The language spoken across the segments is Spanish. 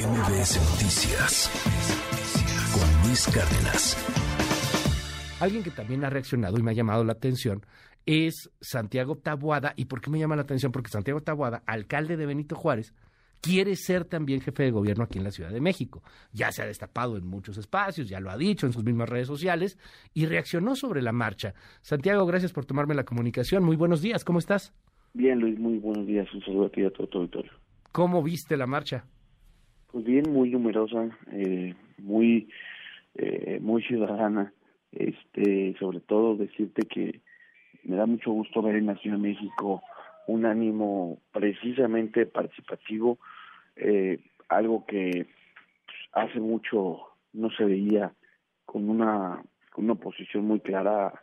MBS Noticias con Luis Cárdenas. Alguien que también ha reaccionado y me ha llamado la atención es Santiago Tabuada. ¿Y por qué me llama la atención? Porque Santiago Tabuada, alcalde de Benito Juárez, quiere ser también jefe de gobierno aquí en la Ciudad de México. Ya se ha destapado en muchos espacios, ya lo ha dicho en sus mismas redes sociales y reaccionó sobre la marcha. Santiago, gracias por tomarme la comunicación. Muy buenos días, ¿cómo estás? Bien, Luis, muy buenos días. Un saludo aquí a todo tu auditorio. ¿Cómo viste la marcha? Pues bien, muy numerosa, eh, muy, eh, muy ciudadana. Este, sobre todo decirte que me da mucho gusto ver en la Ciudad de México un ánimo precisamente participativo, eh, algo que hace mucho no se veía con una, con una posición muy clara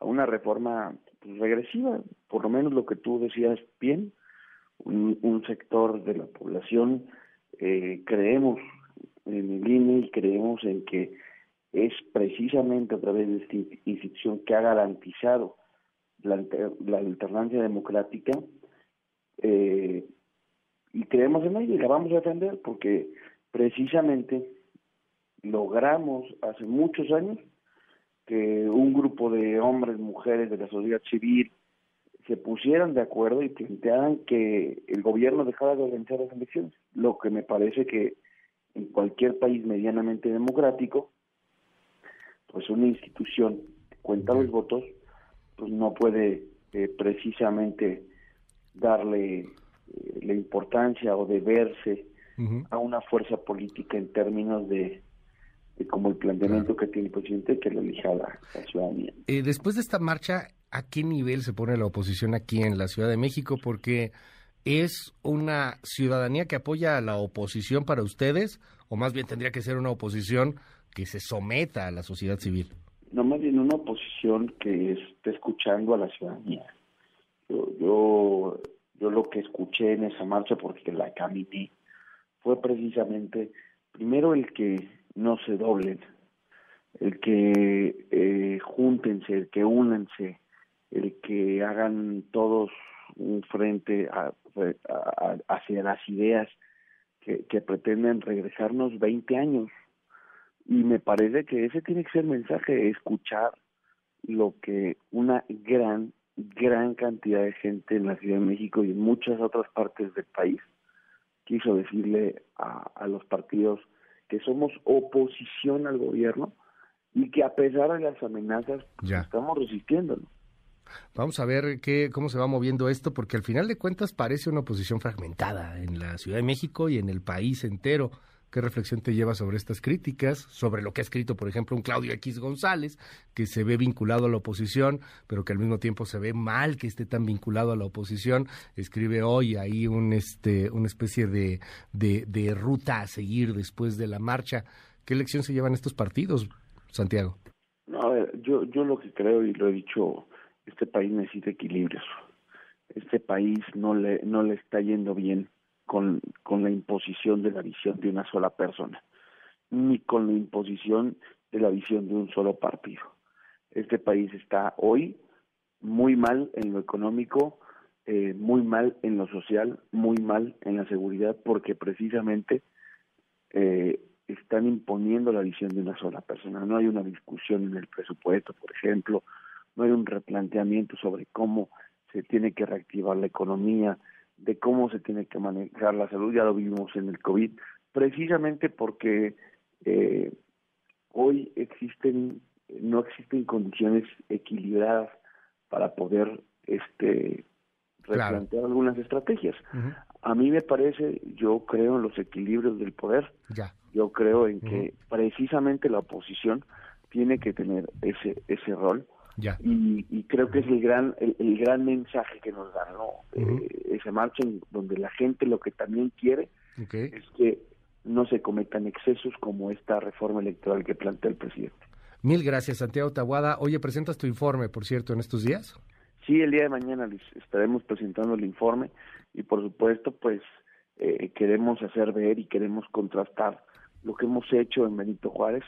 a una reforma pues, regresiva, por lo menos lo que tú decías bien, un, un sector de la población eh, creemos en el INE y creemos en que es precisamente a través de esta institución que ha garantizado la, la alternancia democrática eh, y creemos en ella y la vamos a defender porque precisamente logramos hace muchos años que un grupo de hombres, mujeres de la sociedad civil se pusieran de acuerdo y plantearan que el gobierno dejara de organizar las elecciones, lo que me parece que en cualquier país medianamente democrático, pues una institución que cuenta los votos, pues no puede eh, precisamente darle eh, la importancia o deberse a una fuerza política en términos de, como el planteamiento que tiene el presidente que lo elija la, ciudadanía. Eh, después de esta marcha, ¿a qué nivel se pone la oposición aquí en la Ciudad de México? Porque es una ciudadanía que apoya a la oposición para ustedes, o más bien tendría que ser una oposición que se someta a la sociedad civil. No, más bien una oposición que esté escuchando a la ciudadanía. Yo, yo, lo que escuché en esa marcha, porque la caminé, fue precisamente, primero el que no se doblen, el que eh, júntense, el que únanse, el que hagan todos un frente hacia las ideas que, que pretenden regresarnos 20 años. Y me parece que ese tiene que ser el mensaje, escuchar lo que una gran gran cantidad de gente en la Ciudad de México y en muchas otras partes del país quiso decirle a, los partidos que somos oposición al gobierno y que a pesar de las amenazas pues, estamos resistiendo. Vamos a ver qué, cómo se va moviendo esto, porque al final de cuentas parece una oposición fragmentada en la Ciudad de México y en el país entero. ¿Qué reflexión te lleva sobre estas críticas? Sobre lo que ha escrito, por ejemplo, un Claudio X González, que se ve vinculado a la oposición, pero que al mismo tiempo se ve mal que esté tan vinculado a la oposición. Escribe hoy ahí un, este, una especie de, de, ruta a seguir después de la marcha. ¿Qué lección se llevan estos partidos, Santiago? No, a ver, yo, yo lo que creo, y lo he dicho, este país necesita equilibrios. Este país no le, no le está yendo bien con, con la imposición de la visión de una sola persona, ni con la imposición de la visión de un solo partido. Este país está hoy muy mal en lo económico, eh, muy mal en lo social, muy mal en la seguridad, porque precisamente eh, están imponiendo la visión de una sola persona. No hay una discusión en el presupuesto, por ejemplo, no hay un replanteamiento sobre cómo se tiene que reactivar la economía, de cómo se tiene que manejar la salud, ya lo vimos en el COVID, precisamente porque eh, hoy existen, no existen condiciones equilibradas para poder este replantear algunas estrategias. A mí me parece, yo creo en los equilibrios del poder, yo creo en que precisamente la oposición tiene que tener ese, ese rol y, creo que es el gran el, gran mensaje que nos da ¿no? Eh, esa marcha en donde la gente lo que también quiere es que no se cometan excesos como esta reforma electoral que plantea el presidente. Mil gracias, Santiago Tabuada. Oye, ¿presentas tu informe, por cierto, en estos días? Sí, el día de mañana les estaremos presentando el informe y, por supuesto, pues eh, queremos hacer ver y queremos contrastar lo que hemos hecho en Benito Juárez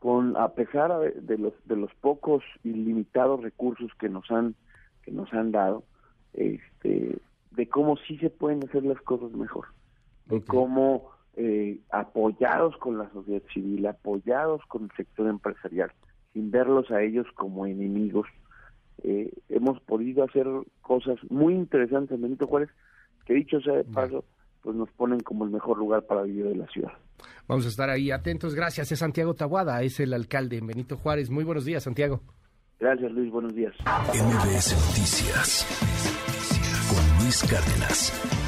con a pesar de los de los pocos ilimitados recursos que nos han que nos han dado este de cómo sí se pueden hacer las cosas mejor. De cómo eh, apoyados con la sociedad civil, apoyados con el sector empresarial, sin verlos a ellos como enemigos, eh, hemos podido hacer cosas muy interesantes, Benito Juárez, que dicho sea de paso, pues nos ponen como el mejor lugar para vivir de la ciudad. Vamos a estar ahí atentos. Gracias. Es Santiago Taguada, es el alcalde en Benito Juárez. Muy buenos días, Santiago. Gracias, Luis. Buenos días. MBS Noticias con Luis Cárdenas.